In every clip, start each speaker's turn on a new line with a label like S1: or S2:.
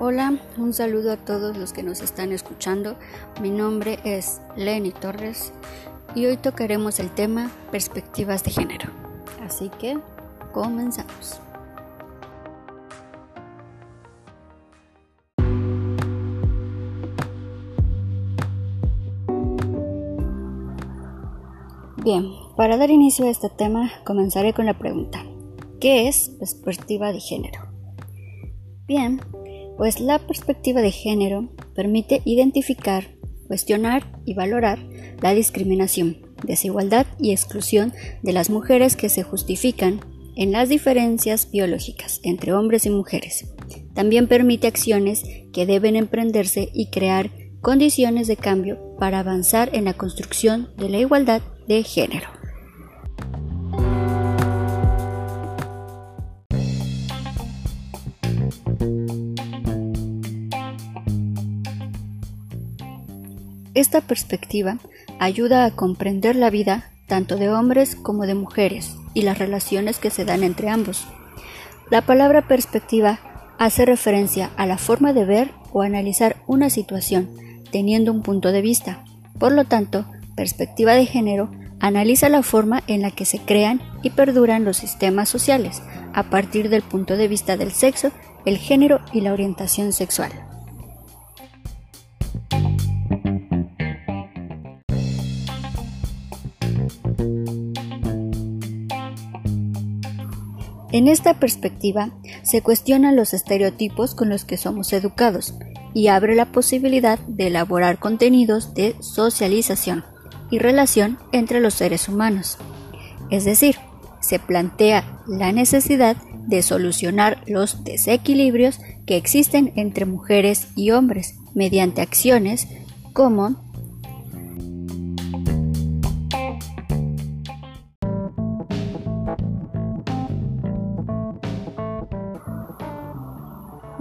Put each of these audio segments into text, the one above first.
S1: Hola, un saludo a todos los que nos están escuchando. Mi nombre es Lenny Torres y hoy tocaremos el tema perspectivas de género. Así que comenzamos. Bien, para dar inicio a este tema comenzaré con la pregunta, ¿qué es perspectiva de género? Bien, pues la perspectiva de género permite identificar, cuestionar y valorar la discriminación, desigualdad y exclusión de las mujeres que se justifican en las diferencias biológicas entre hombres y mujeres. También permite acciones que deben emprenderse y crear condiciones de cambio para avanzar en la construcción de la igualdad de género. Esta perspectiva ayuda a comprender la vida tanto de hombres como de mujeres y las relaciones que se dan entre ambos. La palabra perspectiva hace referencia a la forma de ver o analizar una situación teniendo un punto de vista. Por lo tanto, perspectiva de género analiza la forma en la que se crean y perduran los sistemas sociales a partir del punto de vista del sexo, el género y la orientación sexual. En esta perspectiva se cuestionan los estereotipos con los que somos educados y abre la posibilidad de elaborar contenidos de socialización y relación entre los seres humanos. Es decir, se plantea la necesidad de solucionar los desequilibrios que existen entre mujeres y hombres mediante acciones como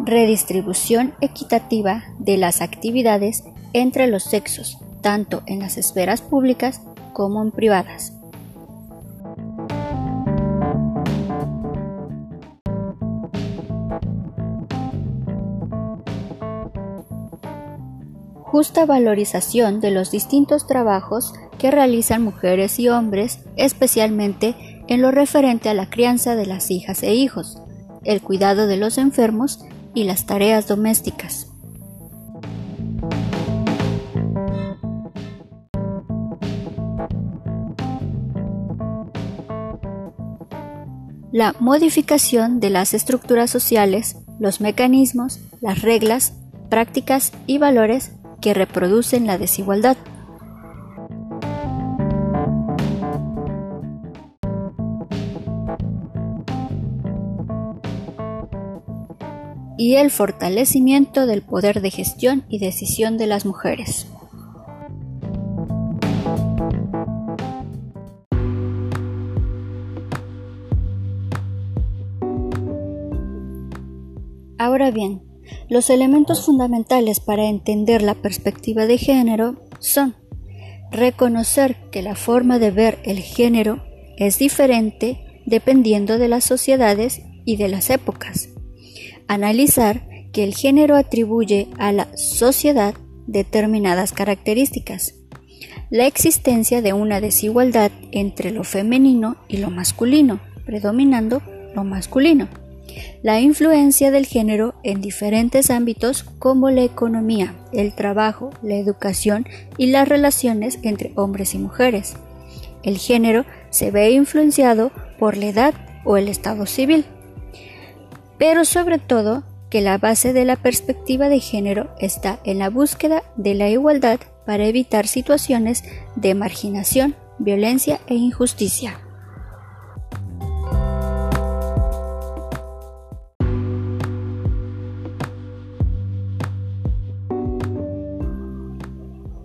S1: redistribución equitativa de las actividades entre los sexos, tanto en las esferas públicas como en privadas. Justa valorización de los distintos trabajos que realizan mujeres y hombres, especialmente en lo referente a la crianza de las hijas e hijos, el cuidado de los enfermos y las tareas domésticas. La modificación de las estructuras sociales, los mecanismos, las reglas, prácticas y valores que reproducen la desigualdad. Y el fortalecimiento del poder de gestión y decisión de las mujeres. Ahora bien, los elementos fundamentales para entender la perspectiva de género son reconocer que la forma de ver el género es diferente dependiendo de las sociedades y de las épocas, analizar que el género atribuye a la sociedad determinadas características, la existencia de una desigualdad entre lo femenino y lo masculino, predominando lo masculino, la influencia del género en diferentes ámbitos como la economía, el trabajo, la educación y las relaciones entre hombres y mujeres. El género se ve influenciado por la edad o el estado civil pero sobre todo que la base de la perspectiva de género está en la búsqueda de la igualdad para evitar situaciones de marginación, violencia e injusticia.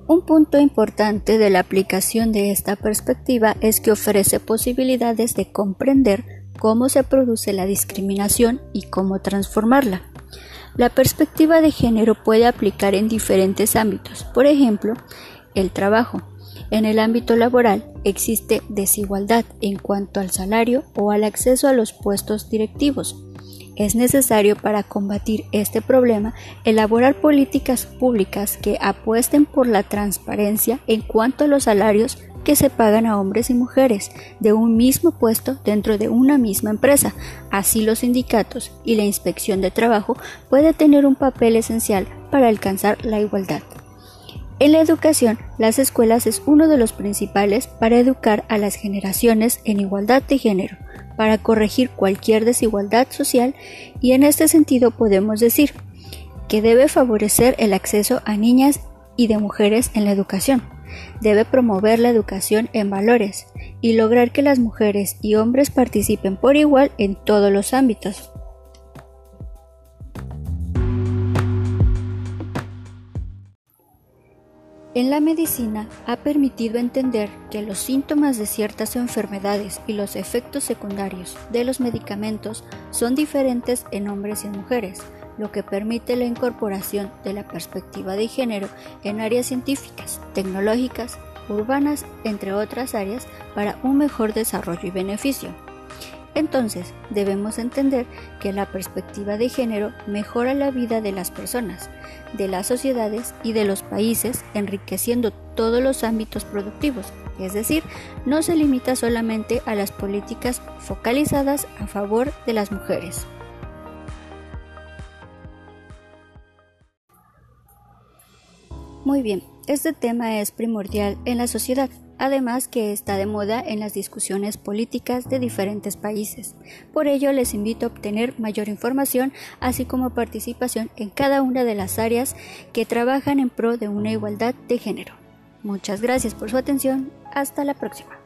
S1: Un punto importante de la aplicación de esta perspectiva es que ofrece posibilidades de comprender cómo se produce la discriminación y cómo transformarla. La perspectiva de género puede aplicar en diferentes ámbitos, por ejemplo, el trabajo. En el ámbito laboral existe desigualdad en cuanto al salario o al acceso a los puestos directivos. Es necesario para combatir este problema elaborar políticas públicas que apuesten por la transparencia en cuanto a los salarios que se pagan a hombres y mujeres de un mismo puesto dentro de una misma empresa. Así los sindicatos y la inspección de trabajo puede tener un papel esencial para alcanzar la igualdad. En la educación, las escuelas es uno de los principales para educar a las generaciones en igualdad de género, para corregir cualquier desigualdad social y en este sentido podemos decir que debe favorecer el acceso a niñas y de mujeres en la educación, debe promover la educación en valores y lograr que las mujeres y hombres participen por igual en todos los ámbitos. En la medicina ha permitido entender que los síntomas de ciertas enfermedades y los efectos secundarios de los medicamentos son diferentes en hombres y en mujeres, lo que permite la incorporación de la perspectiva de género en áreas científicas, tecnológicas, urbanas, entre otras áreas, para un mejor desarrollo y beneficio. Entonces, debemos entender que la perspectiva de género mejora la vida de las personas, de las sociedades y de los países, enriqueciendo todos los ámbitos productivos, es decir, no se limita solamente a las políticas focalizadas a favor de las mujeres. Muy bien, este tema es primordial en la sociedad además que está de moda en las discusiones políticas de diferentes países. Por ello les invito a obtener mayor información, así como participación en cada una de las áreas que trabajan en pro de una igualdad de género. Muchas gracias por su atención, hasta la próxima.